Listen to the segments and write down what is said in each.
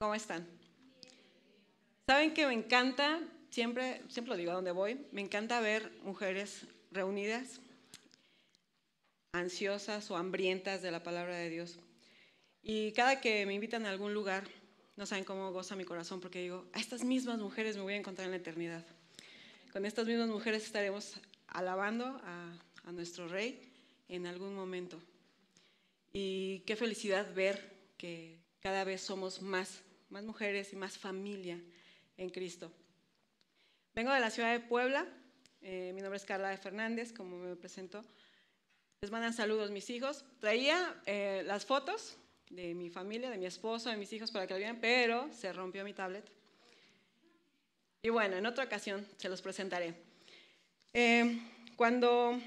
¿Cómo están? Saben que me encanta, siempre, siempre lo digo a donde voy, me encanta ver mujeres reunidas, ansiosas o hambrientas de la palabra de Dios. Y cada que me invitan a algún lugar, no saben cómo goza mi corazón porque digo, a estas mismas mujeres me voy a encontrar en la eternidad. Con estas mismas mujeres estaremos alabando a, a nuestro Rey en algún momento. Y qué felicidad ver que cada vez somos más, más mujeres y más familia en Cristo. Vengo de la ciudad de Puebla, eh, mi nombre es Carla de Fernández, como me presento. Les mandan saludos mis hijos. Traía eh, las fotos de mi familia, de mi esposo, de mis hijos para que lo vieran, pero se rompió mi tablet. Y bueno, en otra ocasión se los presentaré. Eh, cuando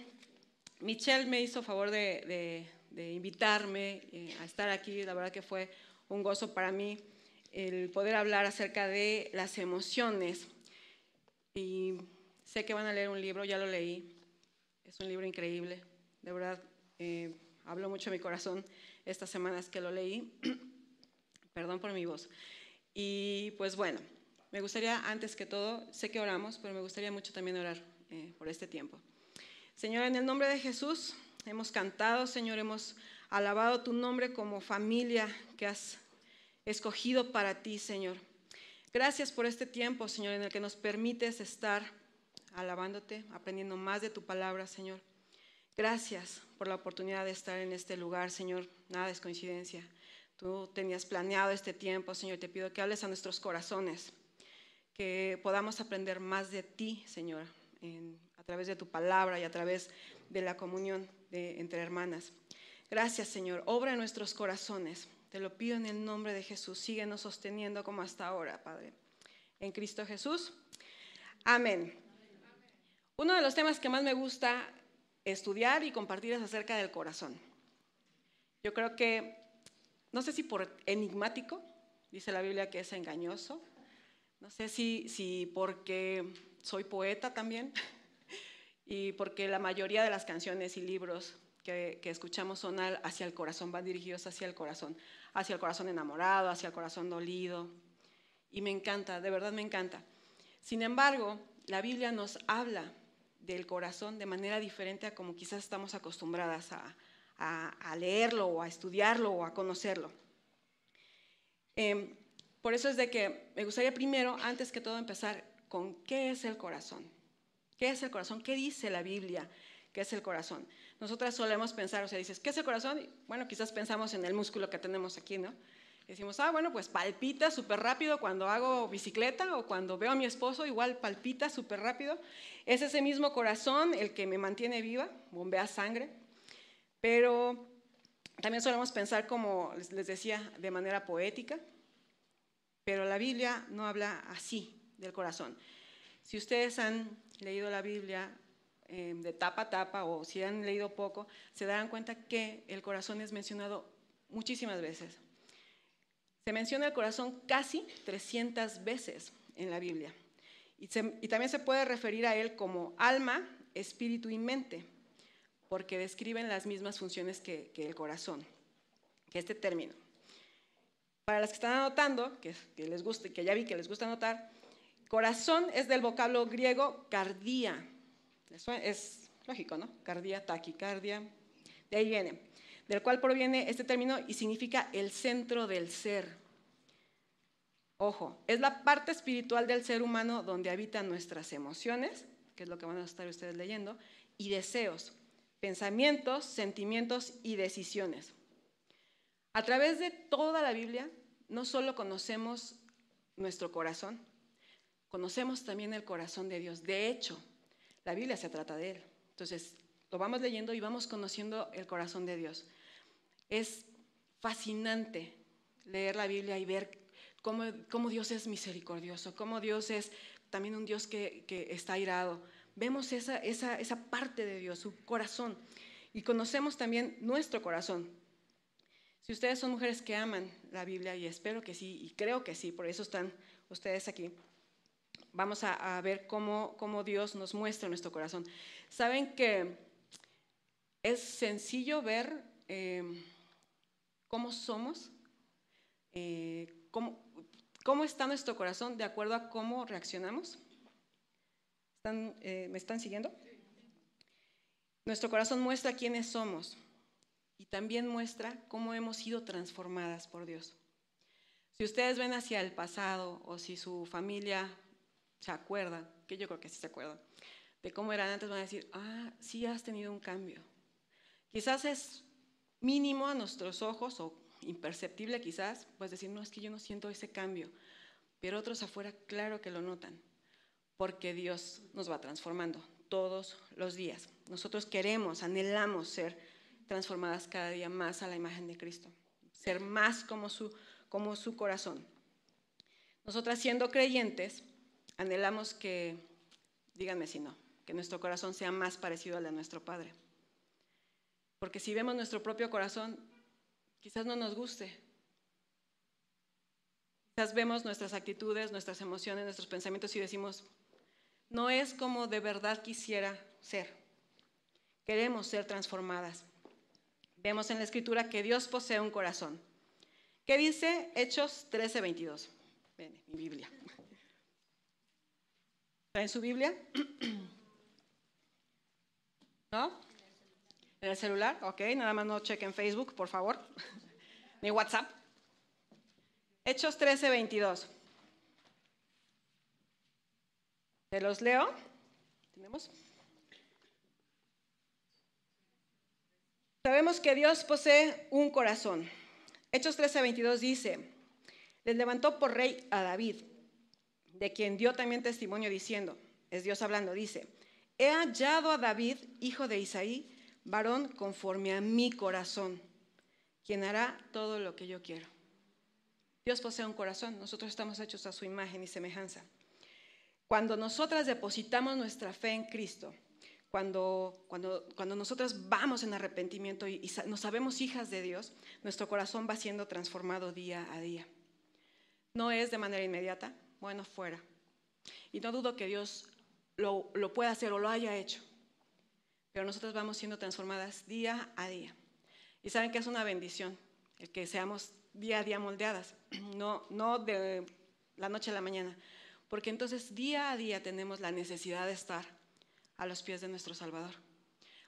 Michelle me hizo favor de, invitarme eh, a estar aquí, la verdad que fue un gozo para mí el poder hablar acerca de las emociones. Y sé que van a leer un libro, ya lo leí, es un libro increíble, de verdad, eh, habló mucho mi corazón estas semanas que lo leí. Perdón por mi voz. Y pues bueno, me gustaría antes que todo, sé que oramos, pero me gustaría mucho también orar eh, por este tiempo. Señor, en el nombre de Jesús, hemos cantado, Señor, hemos alabado tu nombre como familia que has escogido para ti, Señor. Gracias por este tiempo, Señor, en el que nos permites estar alabándote, aprendiendo más de tu palabra, Señor. Gracias por la oportunidad de estar en este lugar, Señor. Nada es coincidencia. Tú tenías planeado este tiempo, Señor. Te pido que hables a nuestros corazones, que podamos aprender más de ti, Señor, a través de tu palabra y a través de la comunión entre hermanas. Gracias, Señor. Obra en nuestros corazones. Te lo pido en el nombre de Jesús. Síguenos sosteniendo como hasta ahora, Padre. En Cristo Jesús. Amén. Uno de los temas que más me gusta estudiar y compartir es acerca del corazón. Yo creo que, no sé si por enigmático, dice la Biblia que es engañoso, no sé si, si porque soy poeta también y porque la mayoría de las canciones y libros que, escuchamos son hacia el corazón, van dirigidos hacia el corazón, hacia el corazón enamorado, hacia el corazón dolido. Y me encanta, de verdad me encanta. Sin embargo, la Biblia nos habla del corazón de manera diferente a como quizás estamos acostumbradas a, leerlo o a estudiarlo o a conocerlo. Em, por eso es de que me gustaría primero, antes que todo, empezar con qué es el corazón. ¿Qué es el corazón? ¿Qué dice la Biblia? ¿Qué es el corazón? Nosotras solemos pensar, o sea, dices, ¿qué es el corazón? bueno, quizás pensamos en el músculo que tenemos aquí, ¿no? Decimos, ah, bueno, pues palpita súper rápido cuando hago bicicleta o cuando veo a mi esposo, igual palpita súper rápido. Es ese mismo corazón el que me mantiene viva, bombea sangre. Pero también solemos pensar, como les decía, de manera poética. Pero la Biblia no habla así del corazón. Si ustedes han leído la Biblia eh, de tapa a tapa o si han leído poco, se darán cuenta que el corazón es mencionado muchísimas veces. Se menciona el corazón casi 300 veces en la Biblia. Y, también se puede referir a él como alma, espíritu y mente, porque describen las mismas funciones que, el corazón, que este término. Para las que están anotando, que, les guste, que ya vi que les gusta anotar, corazón es del vocablo griego cardía. Es lógico, ¿no? Cardía, taquicardia. De ahí viene del cual proviene este término y significa el centro del ser. Ojo, es la parte espiritual del ser humano donde habitan nuestras emociones, que es lo que van a estar ustedes leyendo, y deseos, pensamientos, sentimientos y decisiones. A través de toda la Biblia, no solo conocemos nuestro corazón, conocemos también el corazón de Dios. De hecho, la Biblia se trata de Él. Entonces, lo vamos leyendo y vamos conociendo el corazón de Dios. Es fascinante leer la Biblia y ver cómo, Dios es misericordioso, cómo Dios es también un Dios que, está airado. Vemos esa, esa parte de Dios, su corazón, y conocemos también nuestro corazón. Si ustedes son mujeres que aman la Biblia, y espero que sí, y creo que sí, por eso están ustedes aquí, vamos a, ver cómo, Dios nos muestra nuestro corazón. Saben que es sencillo ver eh, cómo somos, eh, ¿Cómo está nuestro corazón de acuerdo a cómo reaccionamos? Eh, ¿Me están siguiendo? Nuestro corazón muestra quiénes somos y también muestra cómo hemos sido transformadas por Dios. Si ustedes ven hacia el pasado o si su familia se acuerda, que yo creo que sí se acuerdan, de cómo eran antes, van a decir, ah, sí has tenido un cambio. Quizás es mínimo a nuestros ojos o imperceptible quizás, pues decir, no, es que yo no siento ese cambio, pero otros afuera claro que lo notan, porque Dios nos va transformando todos los días. Nosotros queremos, anhelamos ser transformadas cada día más a la imagen de Cristo, ser más como su, como su corazón. Nosotras siendo creyentes, anhelamos que, díganme si no, que nuestro corazón sea más parecido al de nuestro Padre. Porque si vemos nuestro propio corazón, quizás no nos guste. Quizás vemos nuestras actitudes, nuestras emociones, nuestros pensamientos y decimos, no es como de verdad quisiera ser. Queremos ser transformadas. Vemos en la escritura que Dios posee un corazón. ¿Qué dice Hechos 13, 22? Ven, mi Biblia. ¿Traen su Biblia? ¿No? ¿En el celular? Ok, nada más no chequen Facebook, por favor. Ni WhatsApp. Hechos 13, 22. ¿Te los leo? ¿Tenemos? Sabemos que Dios posee un corazón. Hechos 13, 22 dice, les levantó por rey a David, de quien dio también testimonio diciendo, es Dios hablando, dice, he hallado a David, hijo de Isaí, varón conforme a mi corazón, quien hará todo lo que yo quiero. Dios posee un corazón, nosotros estamos hechos a su imagen y semejanza. Cuando nosotras depositamos nuestra fe en Cristo, cuando, cuando, cuando nosotras vamos en arrepentimiento y, y nos sabemos hijas de Dios, nuestro corazón va siendo transformado día a día. No es de manera inmediata, bueno, fuera. Y no dudo que Dios lo, lo pueda hacer o lo haya hecho, pero nosotros vamos siendo transformadas día a día. Y saben que es una bendición el que seamos día a día moldeadas, no, no de la noche a la mañana, porque entonces día a día tenemos la necesidad de estar a los pies de nuestro Salvador,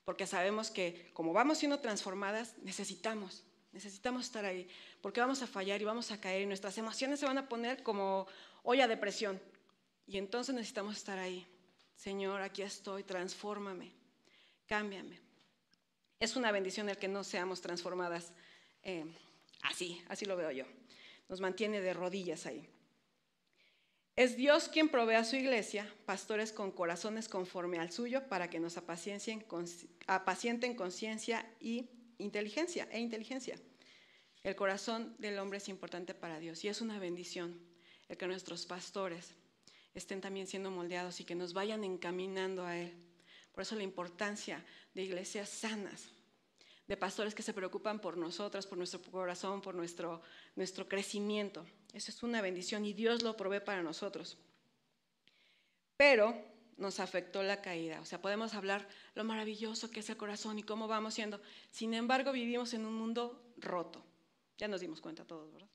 porque sabemos que como vamos siendo transformadas, necesitamos, necesitamos estar ahí, porque vamos a fallar y vamos a caer y nuestras emociones se van a poner como olla de presión, y entonces necesitamos estar ahí. Señor, aquí estoy, transfórmame, cámbiame. Es una bendición el que no seamos transformadas eh, así, así lo veo yo. Nos mantiene de rodillas ahí. Es Dios quien provee a su iglesia pastores con corazones conforme al suyo para que nos apacienten conciencia y inteligencia e inteligencia. El corazón del hombre es importante para Dios y es una bendición el que nuestros pastores estén también siendo moldeados y que nos vayan encaminando a Él. Por eso la importancia de iglesias sanas, de pastores que se preocupan por nosotras, por nuestro corazón, por nuestro, nuestro crecimiento. Eso es una bendición y Dios lo provee para nosotros. Pero nos afectó la caída. O sea, podemos hablar lo maravilloso que es el corazón y cómo vamos siendo. Sin embargo, vivimos en un mundo roto. Ya nos dimos cuenta todos, ¿verdad?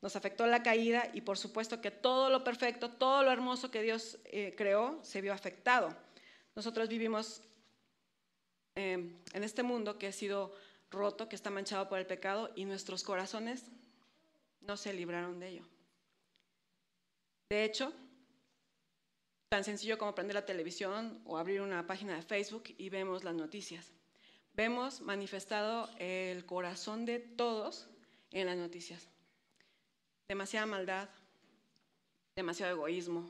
Nos afectó la caída y por supuesto que todo lo perfecto, todo lo hermoso que Dios eh, creó se vio afectado. Nosotros vivimos em, en este mundo que ha sido roto, que está manchado por el pecado y nuestros corazones no se libraron de ello. De hecho, tan sencillo como prender la televisión o abrir una página de Facebook y vemos las noticias. Vemos manifestado el corazón de todos en las noticias demasiada maldad, demasiado egoísmo,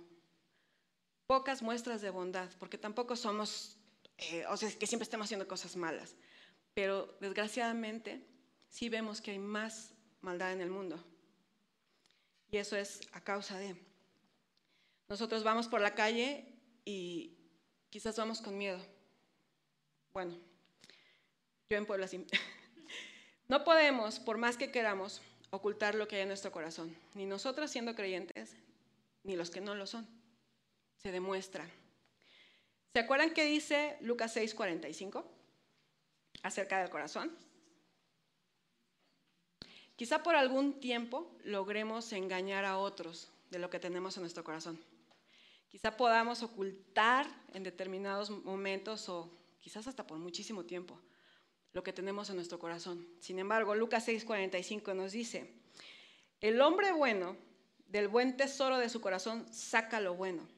pocas muestras de bondad, porque tampoco somos, eh, o sea, que siempre estamos haciendo cosas malas, pero desgraciadamente sí vemos que hay más maldad en el mundo. Y eso es a causa de... Nosotros vamos por la calle y quizás vamos con miedo. Bueno, yo en Puebla sí. No podemos, por más que queramos, ocultar lo que hay en nuestro corazón, ni nosotras siendo creyentes, ni los que no lo son. Se demuestra. ¿Se acuerdan qué dice Lucas 6:45 acerca del corazón? quizá por algún tiempo logremos engañar a otros de lo que tenemos en nuestro corazón. Quizá podamos ocultar en determinados momentos o quizás hasta por muchísimo tiempo lo que tenemos en nuestro corazón. Sin embargo, Lucas 6:45 nos dice, el hombre bueno del buen tesoro de su corazón saca lo bueno,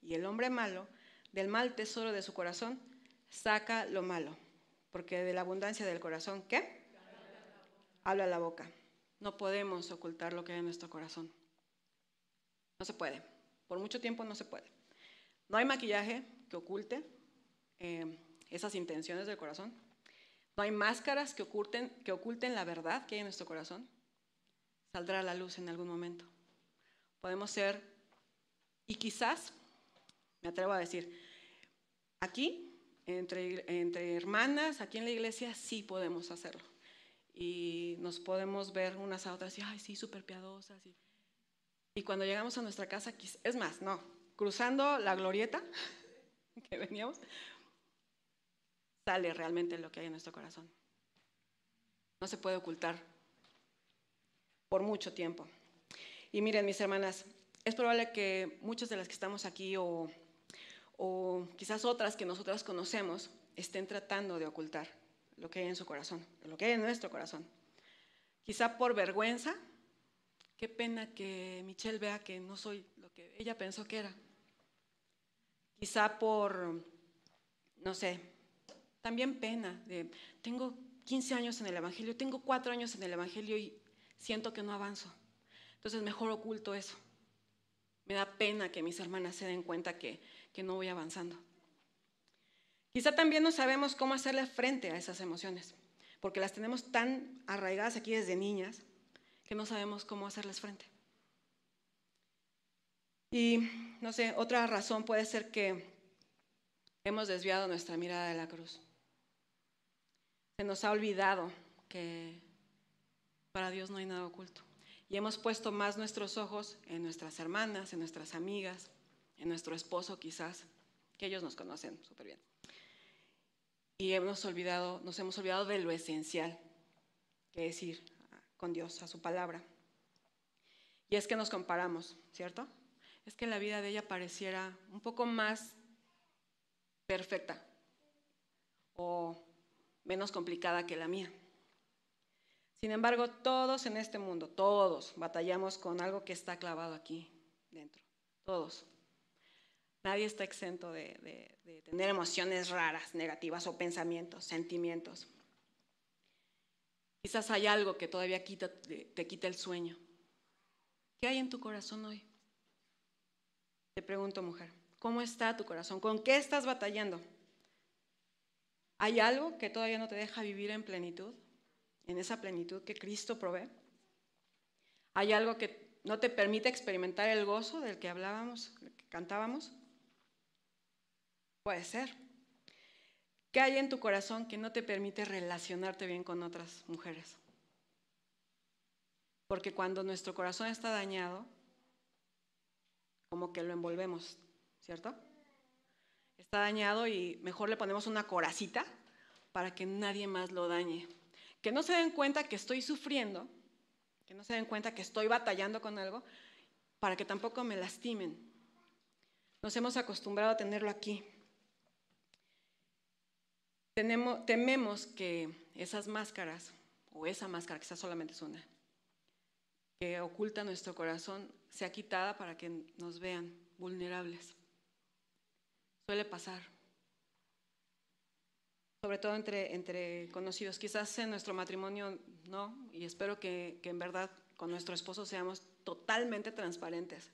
y el hombre malo del mal tesoro de su corazón saca lo malo, porque de la abundancia del corazón, ¿qué? Habla la boca. No podemos ocultar lo que hay en nuestro corazón. No se puede. Por mucho tiempo no se puede. No hay maquillaje que oculte eh, esas intenciones del corazón. No hay máscaras que oculten, que oculten la verdad que hay en nuestro corazón. Saldrá a la luz en algún momento. Podemos ser, y quizás, me atrevo a decir, aquí, entre, entre hermanas, aquí en la iglesia, sí podemos hacerlo. Y nos podemos ver unas a otras y, ay, sí, súper piadosas. Y cuando llegamos a nuestra casa, es más, no, cruzando la glorieta que veníamos, sale realmente lo que hay en nuestro corazón. No se puede ocultar por mucho tiempo. Y miren, mis hermanas, es probable que muchas de las que estamos aquí o, o quizás otras que nosotras conocemos estén tratando de ocultar lo que hay en su corazón, lo que hay en nuestro corazón. Quizá por vergüenza, qué pena que Michelle vea que no soy lo que ella pensó que era. Quizá por, no sé, también pena de, tengo 15 años en el Evangelio, tengo 4 años en el Evangelio y siento que no avanzo. Entonces mejor oculto eso. Me da pena que mis hermanas se den cuenta que, que no voy avanzando. Quizá también no sabemos cómo hacerle frente a esas emociones, porque las tenemos tan arraigadas aquí desde niñas que no sabemos cómo hacerles frente. Y no sé, otra razón puede ser que hemos desviado nuestra mirada de la cruz. Se nos ha olvidado que para Dios no hay nada oculto. Y hemos puesto más nuestros ojos en nuestras hermanas, en nuestras amigas, en nuestro esposo quizás, que ellos nos conocen súper bien. Y hemos olvidado, nos hemos olvidado de lo esencial, que es ir con Dios, a su palabra. Y es que nos comparamos, ¿cierto? Es que la vida de ella pareciera un poco más perfecta o menos complicada que la mía. Sin embargo, todos en este mundo, todos batallamos con algo que está clavado aquí dentro, todos. Nadie está exento de, tener emociones raras, negativas o pensamientos, sentimientos. Quizás hay algo que todavía te quita el sueño. ¿Qué hay en tu corazón hoy? Te pregunto, mujer, ¿cómo está tu corazón? ¿Con qué estás batallando? ¿Hay algo que todavía no te deja vivir en plenitud? ¿En esa plenitud que Cristo provee? ¿Hay algo que no te permite experimentar el gozo del que hablábamos, del que cantábamos? Puede ser. ¿Qué hay en tu corazón que no te permite relacionarte bien con otras mujeres? Porque cuando nuestro corazón está dañado, como que lo envolvemos, ¿cierto? Está dañado y mejor le ponemos una coracita para que nadie más lo dañe. Que no se den cuenta que estoy sufriendo, que no se den cuenta que estoy batallando con algo, para que tampoco me lastimen. Nos hemos acostumbrado a tenerlo aquí tememos que esas máscaras, o esa máscara, quizás solamente es una, que oculta nuestro corazón, sea quitada para que nos vean vulnerables. Suele pasar. Sobre todo entre, entre conocidos. Quizás en nuestro matrimonio no, y espero que, que en verdad con nuestro esposo seamos totalmente transparentes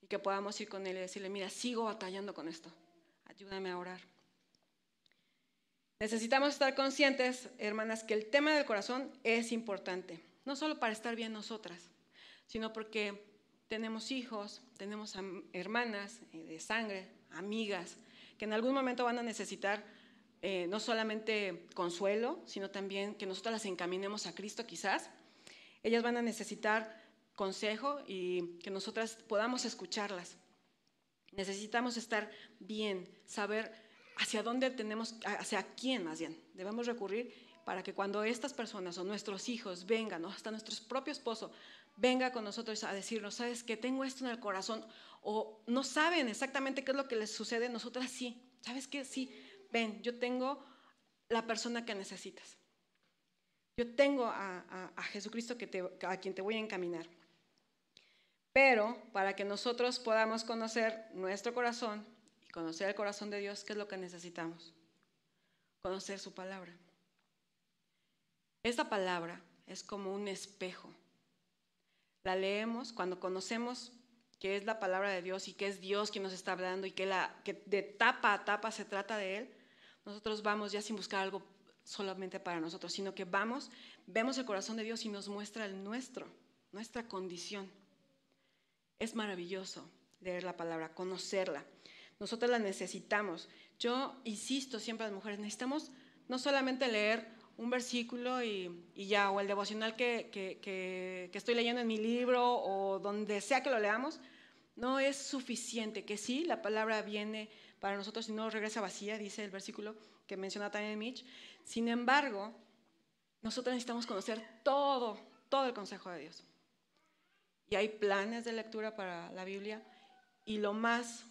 y que podamos ir con él y decirle, mira, sigo batallando con esto, ayúdame a orar. Necesitamos estar conscientes, hermanas, que el tema del corazón es importante, no solo para estar bien nosotras, sino porque tenemos hijos, tenemos hermanas eh, de sangre, amigas, que en algún momento van a necesitar eh, no solamente consuelo, sino también que nosotros las encaminemos a Cristo quizás. Ellas van a necesitar consejo y que nosotras podamos escucharlas. Necesitamos estar bien, saber hacia dónde tenemos, hacia quién más bien debemos recurrir para que cuando estas personas o nuestros hijos vengan, o hasta nuestro propio esposo, venga con nosotros a decirnos, sabes que tengo esto en el corazón, o no saben exactamente qué es lo que les sucede, nosotras sí, sabes que sí, ven, yo tengo la persona que necesitas. Yo tengo a, Jesucristo que a quien te voy a encaminar. Pero para que nosotros podamos conocer nuestro corazón conocer el corazón de Dios, ¿qué es lo que necesitamos? Conocer su palabra. Esta palabra es como un espejo. La leemos cuando conocemos que es la palabra de Dios y que es Dios quien nos está hablando y que, la, que de tapa a tapa se trata de Él. Nosotros vamos ya sin buscar algo solamente para nosotros, sino que vamos, vemos el corazón de Dios y nos muestra el nuestro, nuestra condición. Es maravilloso leer la palabra, conocerla. Nosotros la necesitamos. Yo insisto siempre a las mujeres, necesitamos no solamente leer un versículo y, ya, o el devocional que, que, estoy leyendo en mi libro o donde sea que lo leamos, no es suficiente, que sí, la palabra viene para nosotros y no regresa vacía, dice el versículo que menciona también Mitch. Sin embargo, nosotros necesitamos conocer todo, todo el consejo de Dios. Y hay planes de lectura para la Biblia. Y lo más,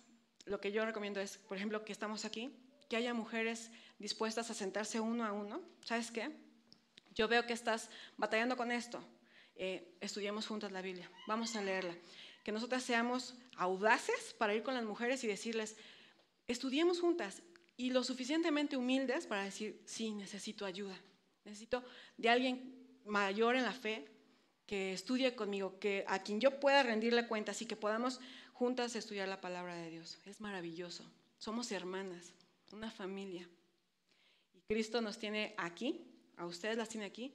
lo que yo recomiendo es, por ejemplo, que estamos aquí, que haya mujeres dispuestas a sentarse uno a uno. ¿Sabes qué? Yo veo que estás batallando con esto. Eh, estudiemos juntas la Biblia. Vamos a leerla. Que nosotras seamos audaces para ir con las mujeres y decirles, estudiemos juntas y lo suficientemente humildes para decir, sí, necesito ayuda, necesito de alguien mayor en la fe que estudie conmigo, que a quien yo pueda rendirle cuentas y que podamos juntas estudiar la palabra de Dios. Es maravilloso. Somos hermanas, una familia. Y Cristo nos tiene aquí, a ustedes las tiene aquí,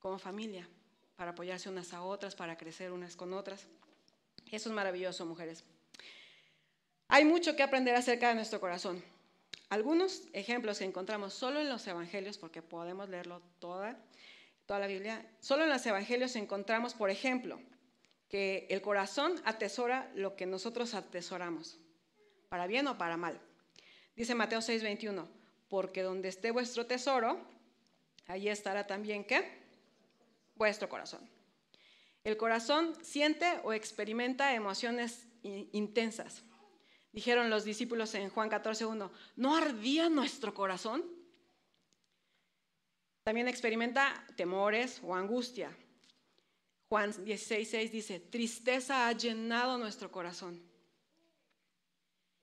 como familia, para apoyarse unas a otras, para crecer unas con otras. Eso es maravilloso, mujeres. Hay mucho que aprender acerca de nuestro corazón. Algunos ejemplos que encontramos solo en los evangelios, porque podemos leerlo toda, toda la Biblia, solo en los evangelios encontramos, por ejemplo, que el corazón atesora lo que nosotros atesoramos, para bien o para mal. Dice Mateo 6:21, porque donde esté vuestro tesoro, allí estará también qué? Vuestro corazón. El corazón siente o experimenta emociones intensas. Dijeron los discípulos en Juan 14.1, ¿no ardía nuestro corazón? También experimenta temores o angustia. Juan 16.6 dice, tristeza ha llenado nuestro corazón.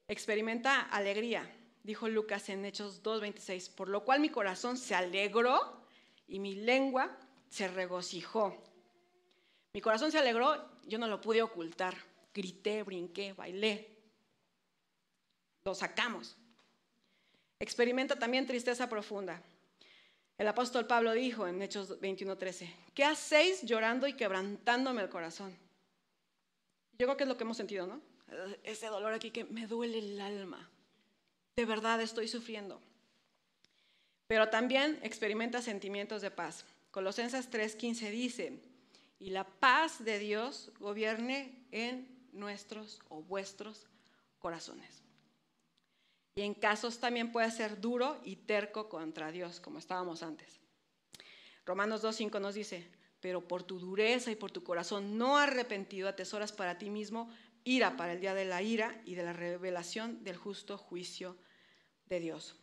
Experimenta alegría, dijo Lucas en Hechos 2.26, por lo cual mi corazón se alegró y mi lengua se regocijó. Mi corazón se alegró, yo no lo pude ocultar, grité, brinqué, bailé, lo sacamos. Experimenta también tristeza profunda. El apóstol Pablo dijo en Hechos 21:13, ¿qué hacéis llorando y quebrantándome el corazón? Yo creo que es lo que hemos sentido, ¿no? Ese dolor aquí que me duele el alma. De verdad estoy sufriendo. Pero también experimenta sentimientos de paz. Colosenses 3:15 dice, y la paz de Dios gobierne en nuestros o vuestros corazones. Y en casos también puede ser duro y terco contra Dios, como estábamos antes. Romanos 2.5 nos dice, pero por tu dureza y por tu corazón no arrepentido atesoras para ti mismo ira para el día de la ira y de la revelación del justo juicio de Dios.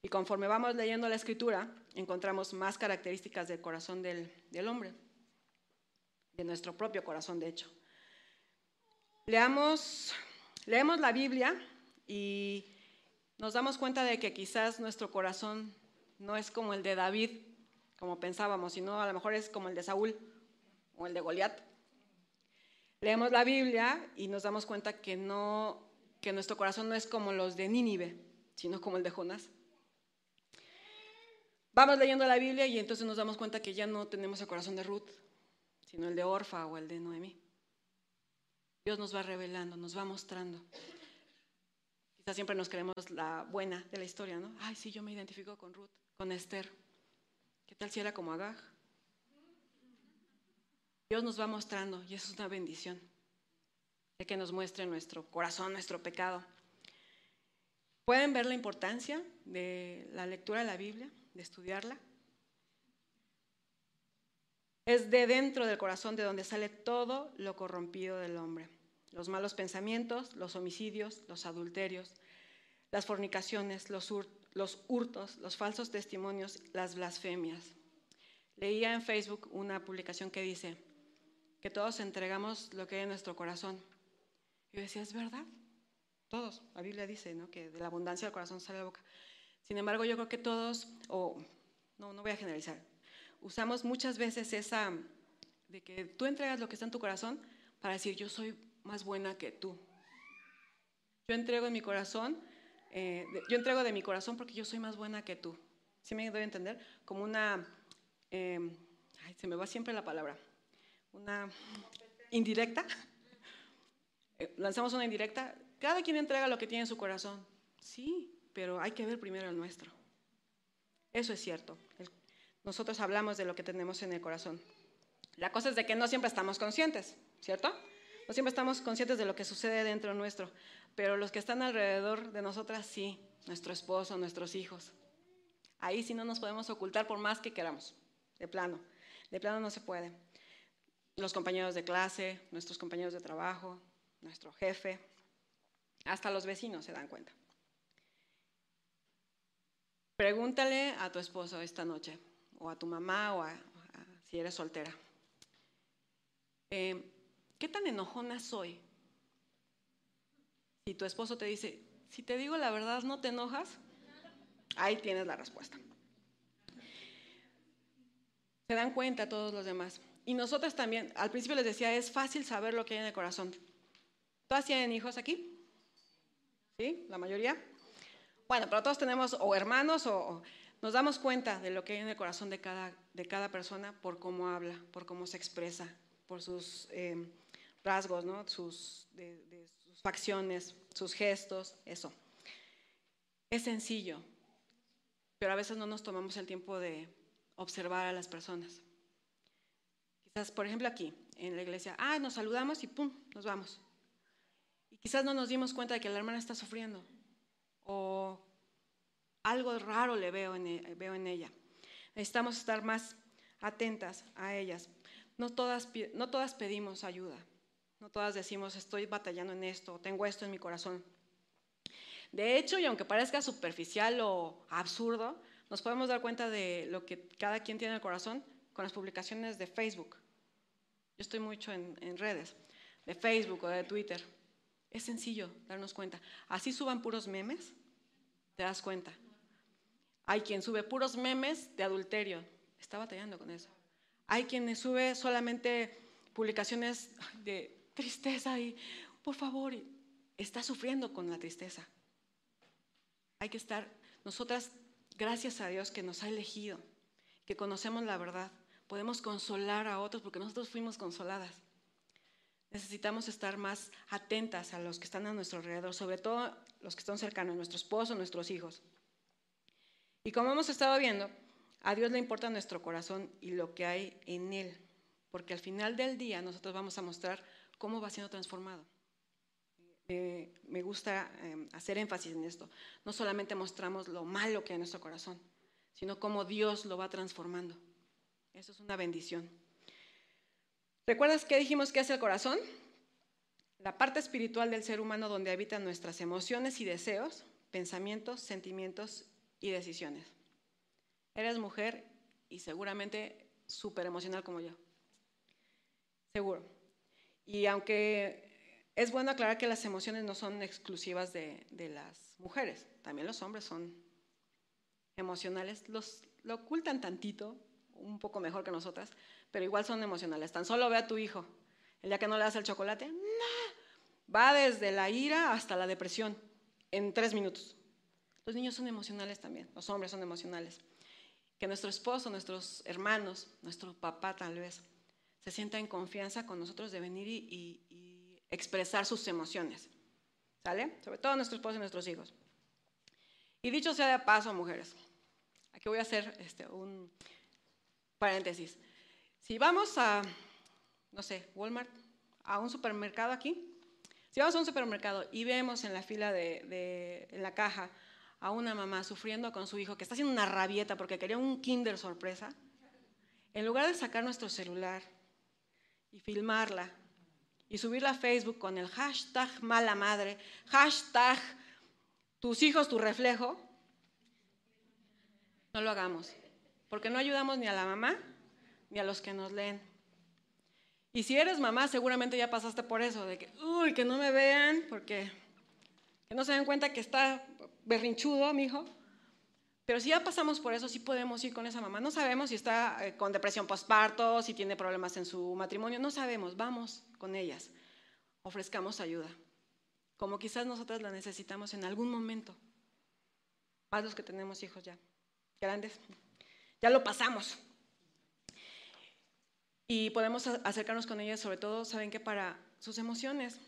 Y conforme vamos leyendo la escritura, encontramos más características del corazón del, del hombre, de nuestro propio corazón, de hecho. Leamos, leemos la Biblia y nos damos cuenta de que quizás nuestro corazón no es como el de David, como pensábamos, sino a lo mejor es como el de Saúl o el de Goliat. Leemos la Biblia y nos damos cuenta que, no, que nuestro corazón no es como los de Nínive, sino como el de Jonás. Vamos leyendo la Biblia y entonces nos damos cuenta que ya no tenemos el corazón de Ruth, sino el de Orfa o el de Noemí. Dios nos va revelando, nos va mostrando siempre nos creemos la buena de la historia, ¿no? Ay, sí, yo me identifico con Ruth, con Esther. ¿Qué tal si era como Agag? Dios nos va mostrando y eso es una bendición. De que nos muestre nuestro corazón, nuestro pecado. ¿Pueden ver la importancia de la lectura de la Biblia, de estudiarla? Es de dentro del corazón de donde sale todo lo corrompido del hombre. Los malos pensamientos, los homicidios, los adulterios, las fornicaciones, los, los hurtos, los falsos testimonios, las blasfemias. Leía en Facebook una publicación que dice que todos entregamos lo que hay en nuestro corazón. Yo decía, es verdad, todos. La Biblia dice ¿no? que de la abundancia del corazón sale la boca. Sin embargo, yo creo que todos, o no, no voy a generalizar, usamos muchas veces esa de que tú entregas lo que está en tu corazón para decir, yo soy más buena que tú. Yo entrego en mi corazón, eh, yo entrego de mi corazón porque yo soy más buena que tú. ¿Sí me doy a entender? Como una, em, se me va siempre la palabra, una indirecta. Eh, lanzamos una indirecta. Cada quien entrega lo que tiene en su corazón. Sí, pero hay que ver primero el nuestro. Eso es cierto. Nosotros hablamos de lo que tenemos en el corazón. La cosa es de que no siempre estamos conscientes, ¿cierto? No siempre estamos conscientes de lo que sucede dentro nuestro, pero los que están alrededor de nosotras sí, nuestro esposo, nuestros hijos. Ahí sí no nos podemos ocultar por más que queramos, de plano. De plano no se puede. Los compañeros de clase, nuestros compañeros de trabajo, nuestro jefe, hasta los vecinos se dan cuenta. Pregúntale a tu esposo esta noche, o a tu mamá, o a, si eres soltera. Eh, ¿qué tan enojona soy? Si tu esposo te dice, si te digo la verdad, ¿no te enojas? Ahí tienes la respuesta. Se dan cuenta todos los demás. Y nosotros también, al principio les decía, es fácil saber lo que hay en el corazón. ¿Todas tienen hijos aquí? ¿Sí? ¿La mayoría? Bueno, pero todos tenemos o hermanos o, nos damos cuenta de lo que hay en el corazón de cada, de cada persona por cómo habla, por cómo se expresa, por sus eh, rasgos, ¿no? sus, facciones, sus gestos, eso. Es sencillo, pero a veces no nos tomamos el tiempo de observar a las personas. Quizás, por ejemplo, aquí, en la iglesia, ah, nos saludamos y pum, nos vamos. Y quizás no nos dimos cuenta de que la hermana está sufriendo o algo raro le veo en, e, veo en ella. Necesitamos estar más atentas a ellas. No todas, no todas pedimos ayuda. No todas decimos, estoy batallando en esto, tengo esto en mi corazón. De hecho, y aunque parezca superficial o absurdo, nos podemos dar cuenta de lo que cada quien tiene en el corazón con las publicaciones de Facebook. Yo estoy mucho en, redes, de Facebook o de Twitter. Es sencillo darnos cuenta. Así suban puros memes, te das cuenta. Hay quien sube puros memes de adulterio, está batallando con eso. Hay quien sube solamente publicaciones de tristeza y, por favor, está sufriendo con la tristeza. Hay que estar, nosotras, gracias a Dios que nos ha elegido, que conocemos la verdad, podemos consolar a otros porque nosotros fuimos consoladas. Necesitamos estar más atentas a los que están a nuestro alrededor, sobre todo los que están cercanos, nuestro esposo, nuestros hijos. Y como hemos estado viendo, a Dios le importa nuestro corazón y lo que hay en él, porque al final del día nosotros vamos a mostrar cómo va siendo transformado. me gusta em, hacer énfasis en esto. No solamente mostramos lo malo que hay en nuestro corazón, sino cómo Dios lo va transformando. Eso es una bendición. ¿Recuerdas qué dijimos que es el corazón? La parte espiritual del ser humano donde habitan nuestras emociones y deseos, pensamientos, sentimientos y decisiones. Eres mujer y seguramente súper emocional como yo. Seguro. Y aunque es bueno aclarar que las emociones no son exclusivas de, las mujeres, también los hombres son emocionales, los, lo ocultan tantito, un poco mejor que nosotras, pero igual son emocionales. Tan solo ve a tu hijo, el día que no le das el chocolate, va desde la ira hasta la depresión en tres minutos. Los niños son emocionales también, los hombres son emocionales. Que nuestro esposo, nuestros hermanos, nuestro papá tal vez, se sienta en confianza con nosotros de venir y, expresar sus emociones. ¿Sale? Sobre todo nuestro esposo y nuestros hijos. Y dicho sea de paso, mujeres, aquí voy a hacer este, un paréntesis. Si vamos a, no sé, Walmart, a un supermercado aquí, si vamos a un supermercado y vemos en la fila de, en la caja a una mamá sufriendo con su hijo que está haciendo una rabieta porque quería un kinder sorpresa, en lugar de sacar nuestro celular y filmarla y subirla a Facebook con el hashtag mala madre, hashtag tus hijos tu reflejo, no lo hagamos, porque no ayudamos ni a la mamá ni a los que nos leen. Y si eres mamá, seguramente ya pasaste por eso, de que, uy, que no me vean, porque que no se den cuenta que está berrinchudo, mi hijo. Pero si ya pasamos por eso, sí podemos ir con esa mamá. No sabemos si está eh, con depresión postparto, si tiene problemas en su matrimonio, no sabemos. Vamos con ellas. Ofrezcamos ayuda. Como quizás nosotras la necesitamos en algún momento. Más los que tenemos hijos ya grandes. Ya lo pasamos. Y podemos acercarnos con ellas, sobre todo, saben que para sus emociones.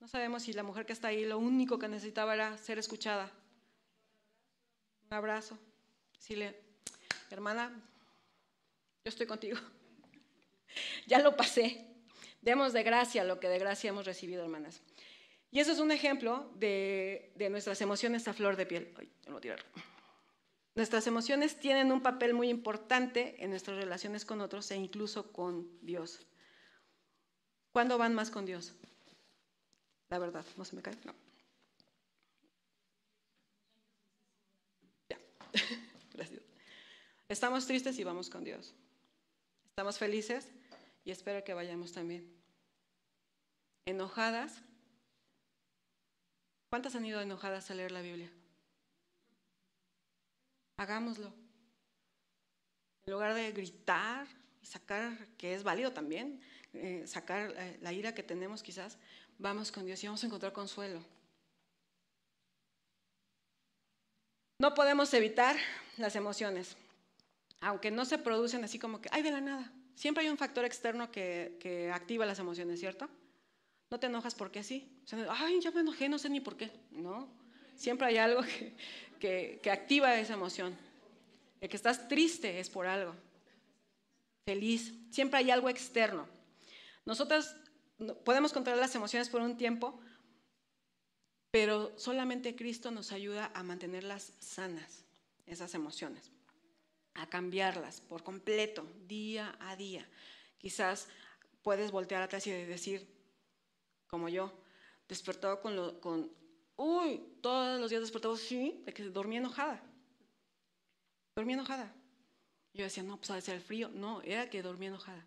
No sabemos si la mujer que está ahí lo único que necesitaba era ser escuchada, un abrazo. Decirle, hermana, yo estoy contigo. ya lo pasé. Demos de gracia lo que de gracia hemos recibido, hermanas. Y eso es un ejemplo de, nuestras emociones a flor de piel. Ay. Nuestras emociones tienen un papel muy importante en nuestras relaciones con otros e incluso con Dios. ¿Cuándo van más con Dios? La verdad, ¿no se me cae? No. Gracias. Estamos tristes y vamos con Dios. Estamos felices y espero que vayamos también. Enojadas. ¿Cuántas han ido enojadas a leer la Biblia? Hagámoslo. En lugar de gritar y sacar, que es válido también, eh, sacar eh, la ira que tenemos quizás, vamos con Dios y vamos a encontrar consuelo. No podemos evitar las emociones, aunque no se producen así como que, ay, de la nada. Siempre hay un factor externo que, activa las emociones, ¿cierto? No te enojas porque sí. ay, ya me enojé, no sé ni por qué. No, siempre hay algo que, que activa esa emoción. El que estás triste es por algo. Feliz. Siempre hay algo externo. Nosotras podemos controlar las emociones por un tiempo, pero solamente Cristo nos ayuda a mantenerlas sanas, esas emociones, a cambiarlas por completo, día a día. Quizás puedes voltear atrás y decir, como yo, despertado con, lo, con uy, todos los días despertado, sí, de que dormí enojada. Dormí enojada. Yo decía, no, pues de ser el frío. No, era que dormí enojada.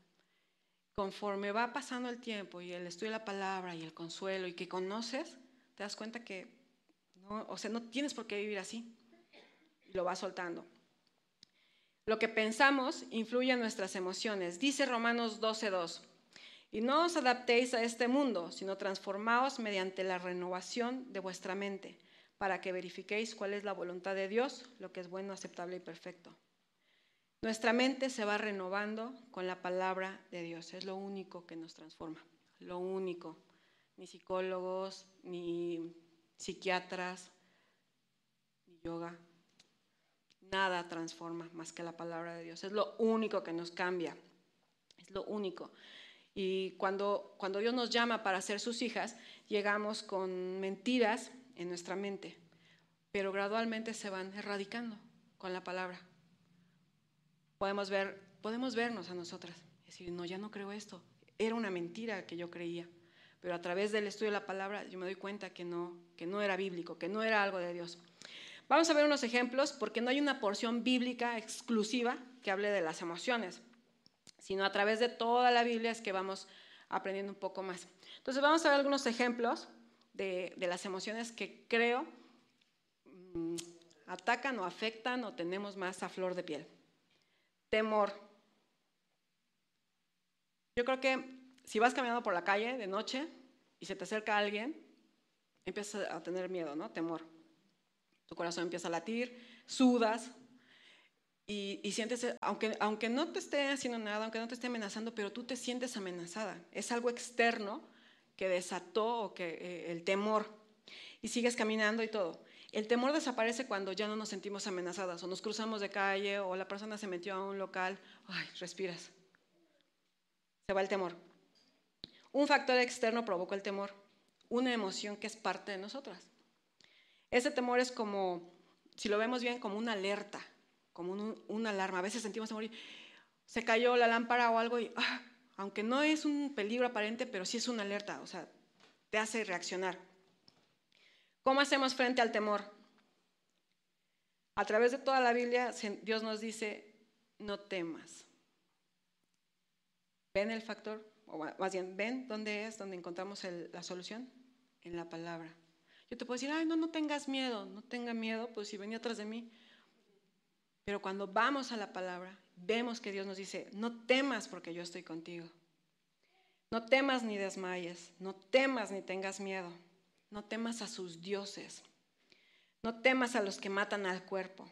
Conforme va pasando el tiempo y el estudio de la palabra y el consuelo y que conoces, te das cuenta que no, o sea, no tienes por qué vivir así. Y lo vas soltando. Lo que pensamos influye en nuestras emociones. Dice Romanos 12:2. Y no os adaptéis a este mundo, sino transformaos mediante la renovación de vuestra mente, para que verifiquéis cuál es la voluntad de Dios, lo que es bueno, aceptable y perfecto. Nuestra mente se va renovando con la palabra de Dios. Es lo único que nos transforma. Lo único ni psicólogos, ni psiquiatras, ni yoga. Nada transforma más que la palabra de Dios. Es lo único que nos cambia. Es lo único. Y cuando, cuando Dios nos llama para ser sus hijas, llegamos con mentiras en nuestra mente, pero gradualmente se van erradicando con la palabra. Podemos, ver, podemos vernos a nosotras decir, no, ya no creo esto. Era una mentira que yo creía pero a través del estudio de la palabra yo me doy cuenta que no, que no era bíblico, que no era algo de Dios. Vamos a ver unos ejemplos porque no hay una porción bíblica exclusiva que hable de las emociones, sino a través de toda la Biblia es que vamos aprendiendo un poco más. Entonces vamos a ver algunos ejemplos de, las emociones que creo mm, atacan o afectan o tenemos más a flor de piel. Temor. Yo creo que si vas caminando por la calle de noche y se te acerca alguien, empiezas a tener miedo, ¿no? Temor. Tu corazón empieza a latir, sudas y, sientes, aunque, aunque no te esté haciendo nada, aunque no te esté amenazando, pero tú te sientes amenazada. Es algo externo que desató o que, eh, el temor. Y sigues caminando y todo. El temor desaparece cuando ya no nos sentimos amenazadas o nos cruzamos de calle o la persona se metió a un local. Ay, respiras. Se va el temor. Un factor externo provocó el temor, una emoción que es parte de nosotras. Ese temor es como, si lo vemos bien, como una alerta, como una alarma. A veces sentimos temor y se cayó la lámpara o algo y, ah, aunque no es un peligro aparente, pero sí es una alerta, o sea, te hace reaccionar. ¿Cómo hacemos frente al temor? A través de toda la Biblia, Dios nos dice, no temas. ¿Ven el factor? O más ¿ven dónde es donde encontramos la solución? En la palabra. Yo te puedo decir, ay, no, no tengas miedo, no tenga miedo, pues si venía atrás de mí. Pero cuando vamos a la palabra, vemos que Dios nos dice, no temas porque yo estoy contigo. No temas ni desmayes, no temas ni tengas miedo, no temas a sus dioses, no temas a los que matan al cuerpo.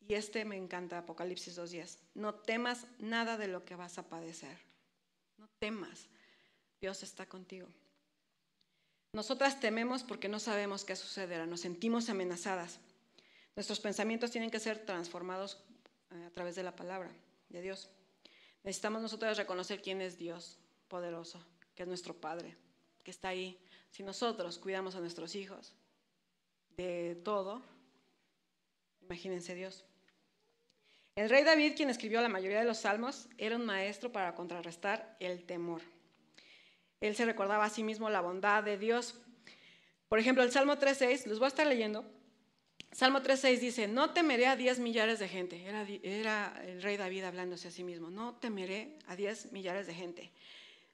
Y este me encanta, Apocalipsis 2.10. No temas nada de lo que vas a padecer. Temas. Dios está contigo. Nosotras tememos porque no sabemos qué sucederá. Nos sentimos amenazadas. Nuestros pensamientos tienen que ser transformados eh, a través de la palabra de Dios. Necesitamos nosotras reconocer quién es Dios poderoso, que es nuestro Padre, que está ahí. Si nosotros cuidamos a nuestros hijos de todo, imagínense Dios. El rey David, quien escribió la mayoría de los salmos, era un maestro para contrarrestar el temor. Él se recordaba a sí mismo la bondad de Dios. Por ejemplo, el Salmo 3.6, los voy a estar leyendo. Salmo 3.6 dice, no temeré a 10 millares de gente. Era, era, el rey David hablándose a sí mismo. No temeré a 10 millares de gente.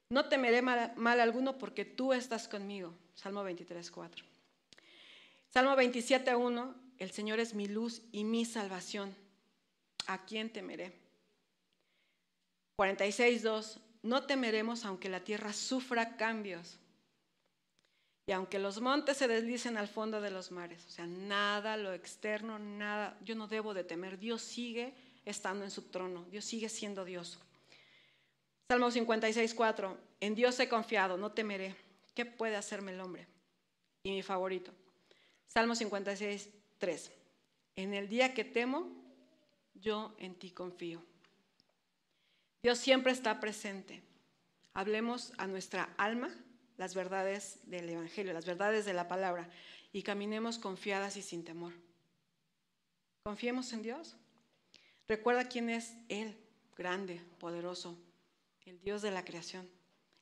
No temeré mal, mal alguno porque tú estás conmigo. Salmo 23.4. Salmo 27.1, el Señor es mi luz y mi salvación. ¿A quién temeré? 46.2, no temeremos aunque la tierra sufra cambios y aunque los montes se deslicen al fondo de los mares. O sea, nada, lo externo, nada, yo no debo de temer. Dios sigue estando en su trono, Dios sigue siendo Dios. Salmo 56.4, en Dios he confiado, no temeré. ¿Qué puede hacerme el hombre? Y mi favorito, Salmo 56.3, en el día que temo, yo en ti confío. Dios siempre está presente. Hablemos a nuestra alma las verdades del Evangelio, las verdades de la palabra, y caminemos confiadas y sin temor. Confiemos en Dios. Recuerda quién es Él, grande, poderoso, el Dios de la creación,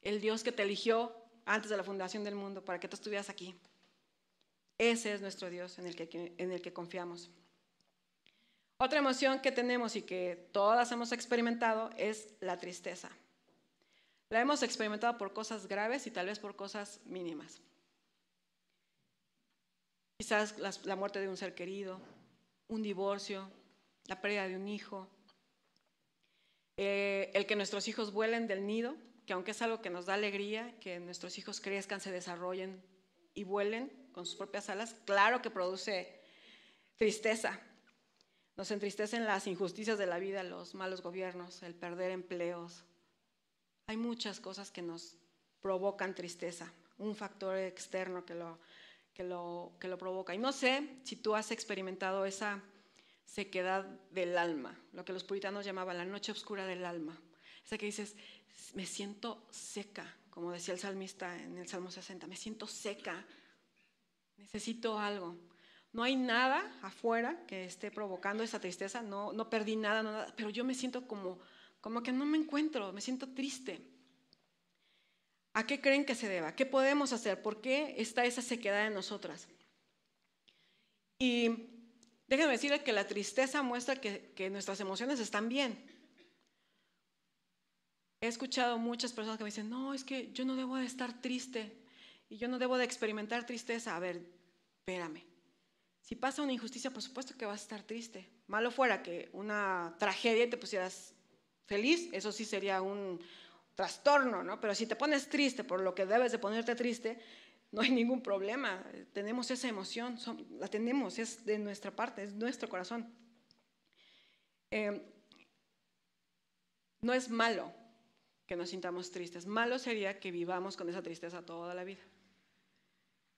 el Dios que te eligió antes de la fundación del mundo para que tú estuvieras aquí. Ese es nuestro Dios en el que, en el que confiamos. Otra emoción que tenemos y que todas hemos experimentado es la tristeza. La hemos experimentado por cosas graves y tal vez por cosas mínimas. Quizás la, muerte de un ser querido, un divorcio, la pérdida de un hijo, eh, el que nuestros hijos vuelen del nido, que aunque es algo que nos da alegría, que nuestros hijos crezcan, se desarrollen y vuelen con sus propias alas, claro que produce tristeza. Nos entristecen las injusticias de la vida, los malos gobiernos, el perder empleos. Hay muchas cosas que nos provocan tristeza, un factor externo que lo, que lo, que lo provoca. Y no sé si tú has experimentado esa sequedad del alma, lo que los puritanos llamaban la noche oscura del alma. Esa que dices, me siento seca, como decía el salmista en el Salmo 60, me siento seca, necesito algo. No hay nada afuera que esté provocando esa tristeza, no, no perdí nada, nada, pero yo me siento como, como que no me encuentro, me siento triste. ¿A qué creen que se deba? ¿Qué podemos hacer? ¿Por qué está esa sequedad en nosotras? Y déjenme decirles que la tristeza muestra que, que nuestras emociones están bien. He escuchado muchas personas que me dicen, no, es que yo no debo de estar triste y yo no debo de experimentar tristeza. A ver, espérame. Si pasa una injusticia, por supuesto que vas a estar triste. Malo fuera que una tragedia te pusieras feliz, eso sí sería un trastorno, ¿no? Pero si te pones triste por lo que debes de ponerte triste, no hay ningún problema. Tenemos esa emoción, la tenemos, es de nuestra parte, es nuestro corazón. Eh, no es malo que nos sintamos tristes, malo sería que vivamos con esa tristeza toda la vida.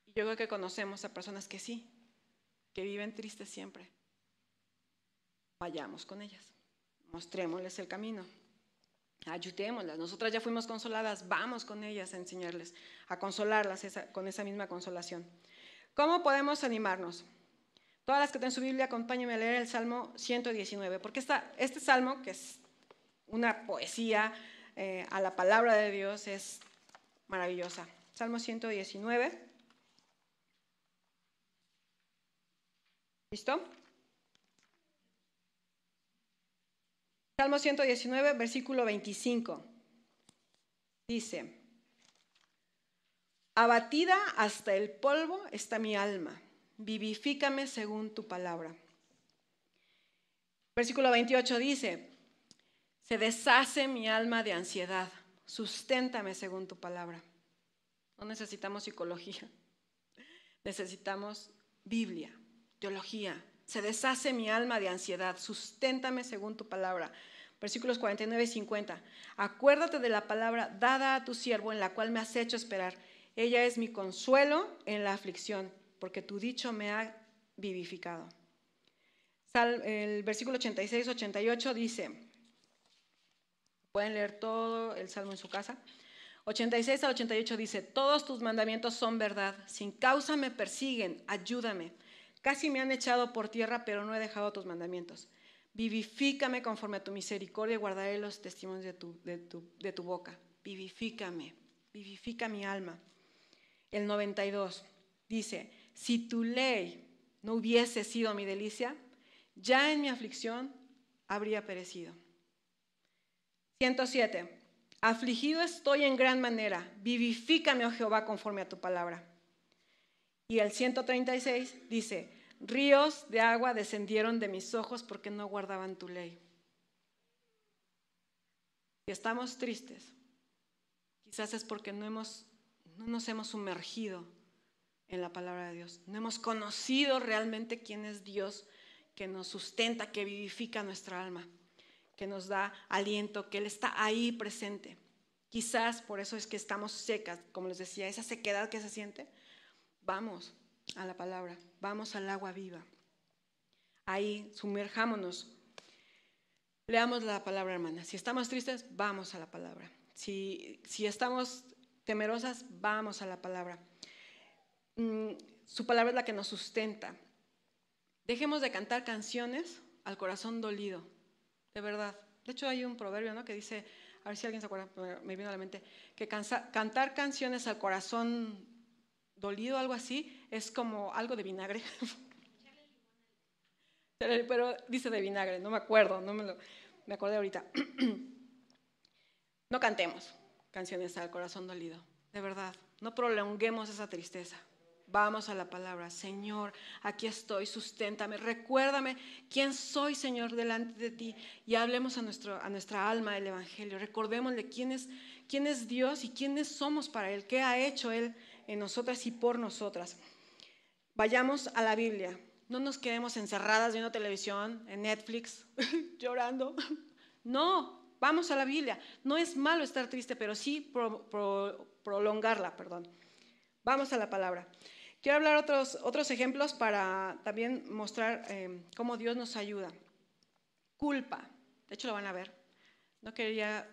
Yo creo que conocemos a personas que sí, que viven tristes siempre. Vayamos con ellas, mostrémosles el camino, ayudémoslas. Nosotras ya fuimos consoladas, vamos con ellas a enseñarles, a consolarlas con esa misma consolación. ¿Cómo podemos animarnos? Todas las que tienen su Biblia, acompáñenme a leer el Salmo 119, porque este salmo, que es una poesía eh, a la palabra de Dios es maravillosa. Salmo 119. ¿Listo? Salmo 119, versículo 25. Dice, abatida hasta el polvo está mi alma, vivifícame según tu palabra. Versículo 28 dice, se deshace mi alma de ansiedad, susténtame según tu palabra. No necesitamos psicología, necesitamos Biblia teología. Se deshace mi alma de ansiedad, susténtame según tu palabra. Versículos 49 y 50. Acuérdate de la palabra dada a tu siervo en la cual me has hecho esperar. Ella es mi consuelo en la aflicción, porque tu dicho me ha vivificado. El versículo 86-88 dice, pueden leer todo el salmo en su casa. 86 al 88 dice, todos tus mandamientos son verdad, sin causa me persiguen, ayúdame. Casi me han echado por tierra, pero no he dejado tus mandamientos. Vivifícame conforme a tu misericordia y guardaré los testimonios de tu, boca. Vivifícame, vivifica mi alma. El 92 dice, si tu ley no hubiese sido mi delicia, ya en mi aflicción habría perecido. 107. Afligido estoy en gran manera. Vivifícame, oh Jehová, conforme a tu palabra. Y el 136 dice, ríos de agua descendieron de mis ojos porque no guardaban tu ley. Si estamos tristes, quizás es porque no, hemos, no nos hemos sumergido en la palabra de Dios, no hemos conocido realmente quién es Dios que nos sustenta, que vivifica nuestra alma, que nos da aliento, que Él está ahí presente. Quizás por eso es que estamos secas, como les decía, esa sequedad que se siente, Vamos a la palabra, vamos al agua viva. Ahí sumerjámonos. Leamos la palabra, hermana. Si estamos tristes, vamos a la palabra. Si, si estamos temerosas, vamos a la palabra. Mm, su palabra es la que nos sustenta. Dejemos de cantar canciones al corazón dolido, de verdad. De hecho, hay un proverbio ¿no? que dice, a ver si alguien se acuerda, me vino a la mente, que cantar canciones al corazón dolido, algo así, es como algo de vinagre. Pero dice de vinagre, no me acuerdo, no me, lo, me acordé ahorita. No cantemos canciones al corazón dolido, de verdad. No prolonguemos esa tristeza. Vamos a la palabra, Señor, aquí estoy, susténtame, recuérdame quién soy, Señor, delante de ti. Y hablemos a, nuestro, a nuestra alma el Evangelio. Recordémosle quién es, quién es Dios y quiénes somos para Él, qué ha hecho Él en nosotras y por nosotras. Vayamos a la Biblia. No nos quedemos encerradas viendo televisión, en Netflix, llorando. No, vamos a la Biblia. No es malo estar triste, pero sí prolongarla, perdón. Vamos a la palabra. Quiero hablar otros, otros ejemplos para también mostrar eh, cómo Dios nos ayuda. Culpa. De hecho, lo van a ver. No quería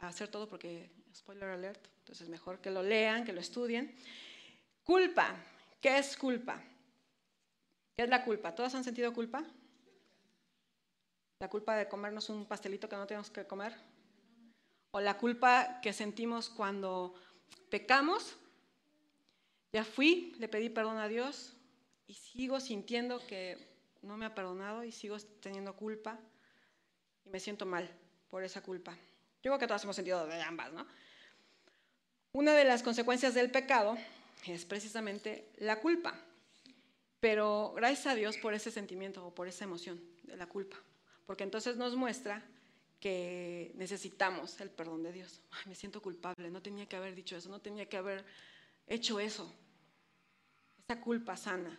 hacer todo porque, spoiler alert, entonces, mejor que lo lean, que lo estudien. Culpa. ¿Qué es culpa? ¿Qué es la culpa? ¿Todos han sentido culpa? ¿La culpa de comernos un pastelito que no tenemos que comer? ¿O la culpa que sentimos cuando pecamos? Ya fui, le pedí perdón a Dios y sigo sintiendo que no me ha perdonado y sigo teniendo culpa y me siento mal por esa culpa. Yo creo que todos hemos sentido de ambas, ¿no? Una de las consecuencias del pecado es precisamente la culpa. Pero gracias a Dios por ese sentimiento o por esa emoción de la culpa. Porque entonces nos muestra que necesitamos el perdón de Dios. me siento culpable, no tenía que haber dicho eso, no tenía que haber hecho eso. Esa culpa sana.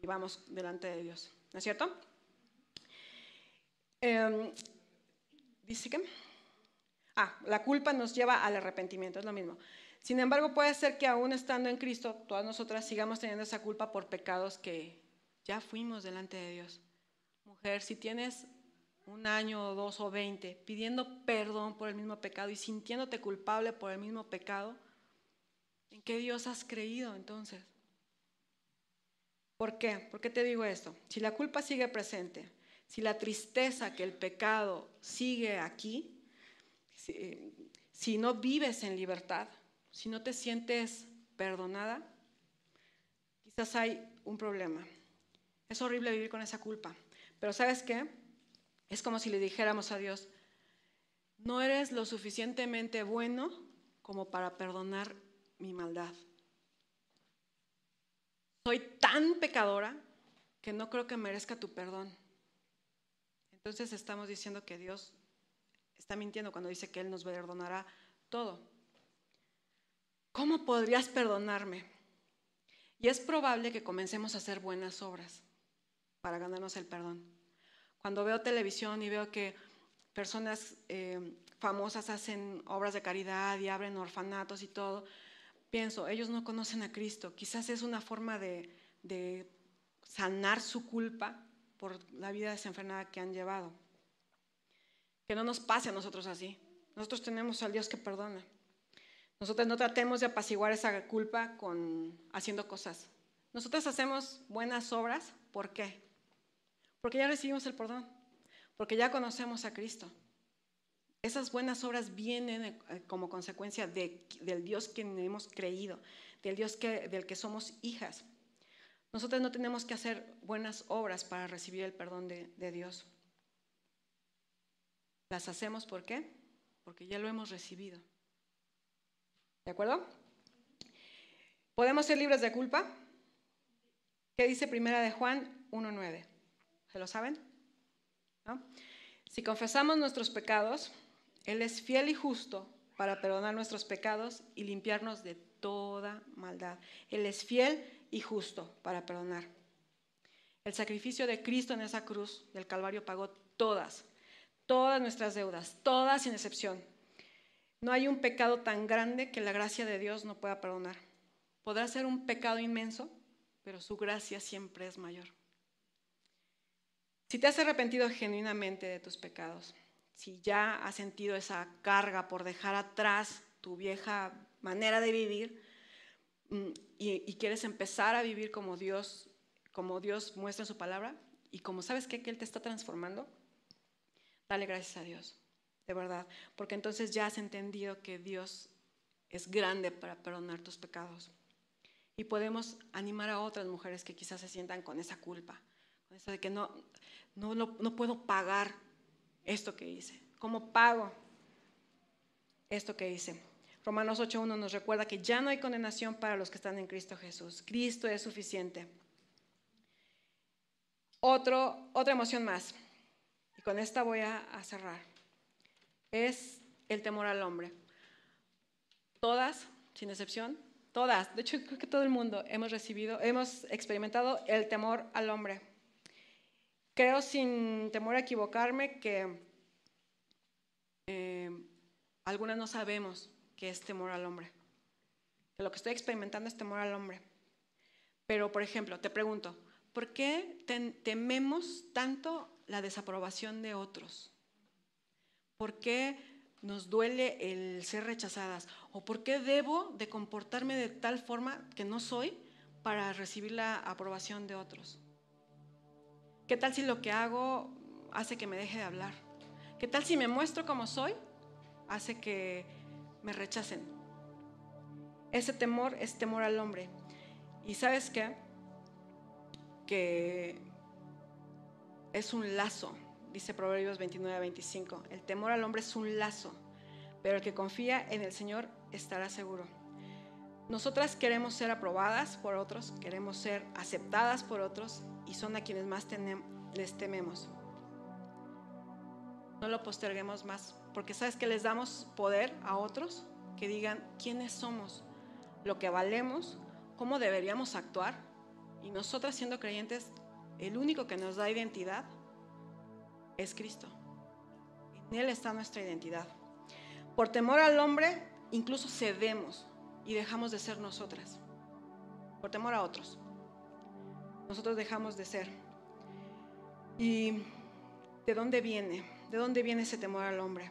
Y vamos delante de Dios. ¿No es cierto? Em, dice que Ah, la culpa nos lleva al arrepentimiento, es lo mismo. Sin embargo, puede ser que aún estando en Cristo, todas nosotras sigamos teniendo esa culpa por pecados que ya fuimos delante de Dios. Mujer, si tienes un año o dos o veinte pidiendo perdón por el mismo pecado y sintiéndote culpable por el mismo pecado, ¿en qué Dios has creído entonces? ¿Por qué? ¿Por qué te digo esto? Si la culpa sigue presente, si la tristeza que el pecado sigue aquí, si, si no vives en libertad, si no te sientes perdonada, quizás hay un problema. Es horrible vivir con esa culpa. Pero ¿sabes qué? Es como si le dijéramos a Dios, no eres lo suficientemente bueno como para perdonar mi maldad. Soy tan pecadora que no creo que merezca tu perdón. Entonces estamos diciendo que Dios está mintiendo cuando dice que Él nos perdonará todo. ¿Cómo podrías perdonarme? Y es probable que comencemos a hacer buenas obras para ganarnos el perdón. Cuando veo televisión y veo que personas eh, famosas hacen obras de caridad y abren orfanatos y todo, pienso, ellos no conocen a Cristo. Quizás es una forma de, de sanar su culpa por la vida desenfrenada que han llevado. Que no nos pase a nosotros así. Nosotros tenemos al Dios que perdona. Nosotros no tratemos de apaciguar esa culpa con haciendo cosas. Nosotros hacemos buenas obras, ¿por qué? Porque ya recibimos el perdón, porque ya conocemos a Cristo. Esas buenas obras vienen eh, como consecuencia del Dios que hemos creído, del Dios del que somos hijas. Nosotros no tenemos que hacer buenas obras para recibir el perdón de, de Dios. Las hacemos ¿por qué? Porque ya lo hemos recibido. ¿De acuerdo? ¿Podemos ser libres de culpa? ¿Qué dice Primera de Juan 1.9? ¿Se lo saben? Si confesamos nuestros pecados, Él es fiel y justo para perdonar nuestros pecados y limpiarnos de toda maldad. Él es fiel y justo para perdonar. El sacrificio de Cristo en esa cruz del Calvario pagó todas, todas nuestras deudas, todas sin excepción. No hay un pecado tan grande que la gracia de Dios no pueda perdonar. Podrá ser un pecado inmenso, pero su gracia siempre es mayor. Si te has arrepentido genuinamente de tus pecados, si ya has sentido esa carga por dejar atrás tu vieja manera de vivir mm, y, quieres empezar a vivir como Dios, como Dios muestra en su palabra y como sabes que Él te está transformando, dale gracias a Dios de verdad, porque entonces ya has entendido que Dios es grande para perdonar tus pecados. Y podemos animar a otras mujeres que quizás se sientan con esa culpa, con eso de que no, no, no, puedo pagar esto que hice. ¿Cómo pago esto que hice? Romanos 8.1 nos recuerda que ya no hay condenación para los que están en Cristo Jesús. Cristo es suficiente. Otro, otra emoción más. Y con esta voy a cerrar es el temor al hombre. Todas, sin excepción, todas, de hecho creo que todo el mundo hemos recibido, hemos experimentado el temor al hombre. Creo sin temor a equivocarme que eh, algunas no sabemos qué es temor al hombre. Que lo que estoy experimentando es temor al hombre. Pero, por ejemplo, te pregunto, ¿por qué tememos tanto la desaprobación de otros? ¿Por qué nos duele el ser rechazadas? ¿O por qué debo de comportarme de tal forma que no soy para recibir la aprobación de otros? ¿Qué tal si lo que hago hace que me deje de hablar? ¿Qué tal si me muestro como soy? Hace que me rechacen. Ese temor es temor al hombre. ¿Y sabes qué? Que es un lazo dice Proverbios 29 25. El temor al hombre es un lazo, pero el que confía en el Señor estará seguro. Nosotras queremos ser aprobadas por otros, queremos ser aceptadas por otros y son a quienes más les tememos. No lo posterguemos más, porque sabes que les damos poder a otros que digan quiénes somos, lo que valemos, cómo deberíamos actuar. Y nosotras siendo creyentes, el único que nos da identidad es Cristo. En Él está nuestra identidad. Por temor al hombre, incluso cedemos y dejamos de ser nosotras. Por temor a otros. Nosotros dejamos de ser. ¿Y de dónde viene? ¿De dónde viene ese temor al hombre?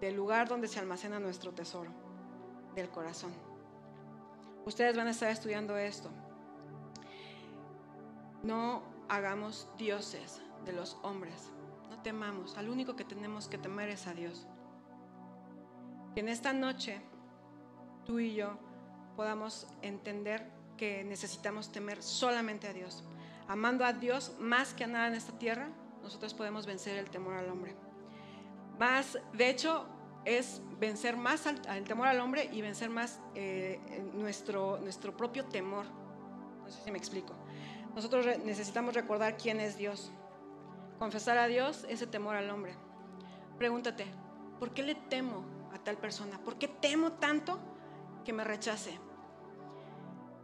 Del lugar donde se almacena nuestro tesoro, del corazón. Ustedes van a estar estudiando esto. No hagamos dioses de los hombres. Temamos, al único que tenemos que temer es a Dios. Que en esta noche tú y yo podamos entender que necesitamos temer solamente a Dios. Amando a Dios más que a nada en esta tierra, nosotros podemos vencer el temor al hombre. Más, de hecho, es vencer más al, temor al hombre y vencer más eh, nuestro, nuestro propio temor. No sé si me explico. Nosotros necesitamos recordar quién es Dios. Confesar a Dios ese temor al hombre. Pregúntate, ¿por qué le temo a tal persona? ¿Por qué temo tanto que me rechace?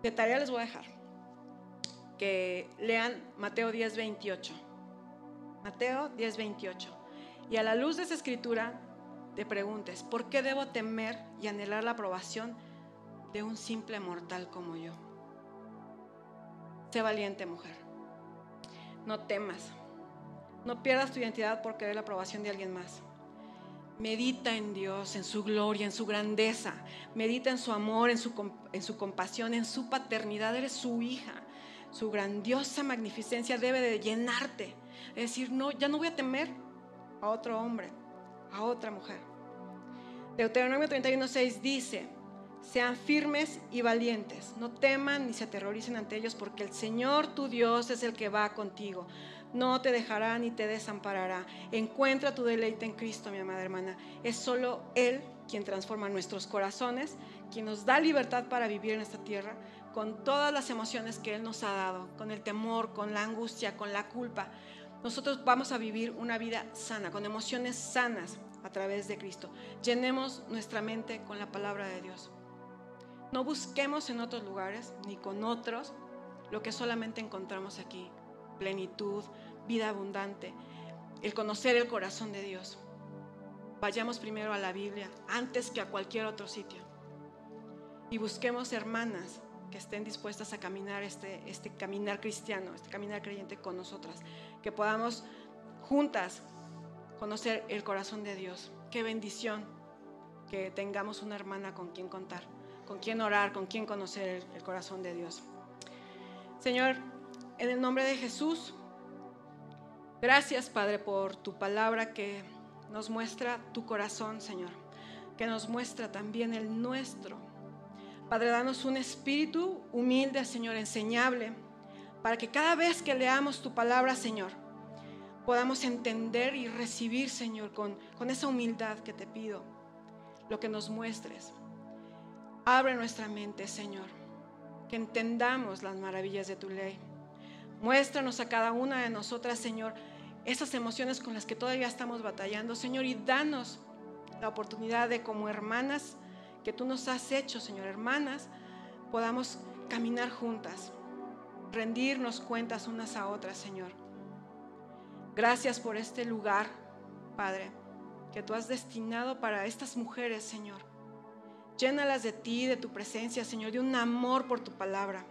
De tarea les voy a dejar que lean Mateo 10, 28. Mateo 10, 28. Y a la luz de esa escritura te preguntes, ¿por qué debo temer y anhelar la aprobación de un simple mortal como yo? Sé valiente, mujer. No temas. No pierdas tu identidad por querer la aprobación de alguien más. Medita en Dios, en su gloria, en su grandeza. Medita en su amor, en su, en su compasión, en su paternidad. Eres su hija. Su grandiosa magnificencia debe de llenarte. Es decir, no, ya no voy a temer a otro hombre, a otra mujer. Deuteronomio 31.6 dice, sean firmes y valientes, no teman ni se aterroricen ante ellos, porque el Señor tu Dios es el que va contigo. No te dejará ni te desamparará. Encuentra tu deleite en Cristo, mi amada hermana. Es solo Él quien transforma nuestros corazones, quien nos da libertad para vivir en esta tierra con todas las emociones que Él nos ha dado, con el temor, con la angustia, con la culpa. Nosotros vamos a vivir una vida sana, con emociones sanas a través de Cristo. Llenemos nuestra mente con la palabra de Dios. No busquemos en otros lugares ni con otros lo que solamente encontramos aquí. Plenitud, vida abundante, el conocer el corazón de Dios. Vayamos primero a la Biblia antes que a cualquier otro sitio. Y busquemos hermanas que estén dispuestas a caminar este, este caminar cristiano, este caminar creyente con nosotras. Que podamos juntas conocer el corazón de Dios. Qué bendición que tengamos una hermana con quien contar con quién orar, con quién conocer el, corazón de Dios. Señor, en el nombre de Jesús, gracias Padre por tu palabra que nos muestra tu corazón, Señor, que nos muestra también el nuestro. Padre, danos un espíritu humilde, Señor, enseñable, para que cada vez que leamos tu palabra, Señor, podamos entender y recibir, Señor, con, con esa humildad que te pido, lo que nos muestres. Abre nuestra mente, Señor, que entendamos las maravillas de tu ley. Muéstranos a cada una de nosotras, Señor, esas emociones con las que todavía estamos batallando, Señor, y danos la oportunidad de como hermanas que tú nos has hecho, Señor, hermanas, podamos caminar juntas, rendirnos cuentas unas a otras, Señor. Gracias por este lugar, Padre, que tú has destinado para estas mujeres, Señor Llénalas de ti, de tu presencia, Señor, de un amor por tu palabra.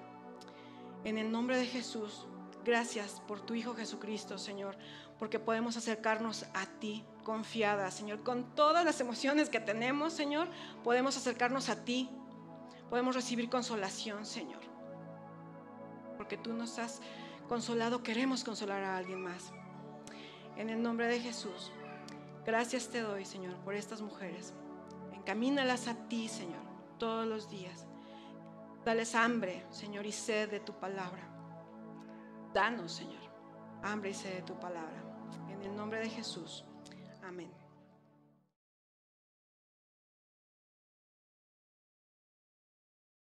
En el nombre de Jesús, gracias por tu Hijo Jesucristo, Señor, porque podemos acercarnos a ti confiada, Señor. Con todas las emociones que tenemos, Señor, podemos acercarnos a ti. Podemos recibir consolación, Señor. Porque tú nos has consolado, queremos consolar a alguien más. En el nombre de Jesús, gracias te doy, Señor, por estas mujeres. Encamínalas a ti, Señor, todos los días. Dales hambre, Señor, y sed de tu palabra. Danos, Señor, hambre y sed de tu palabra. En el nombre de Jesús. Amén.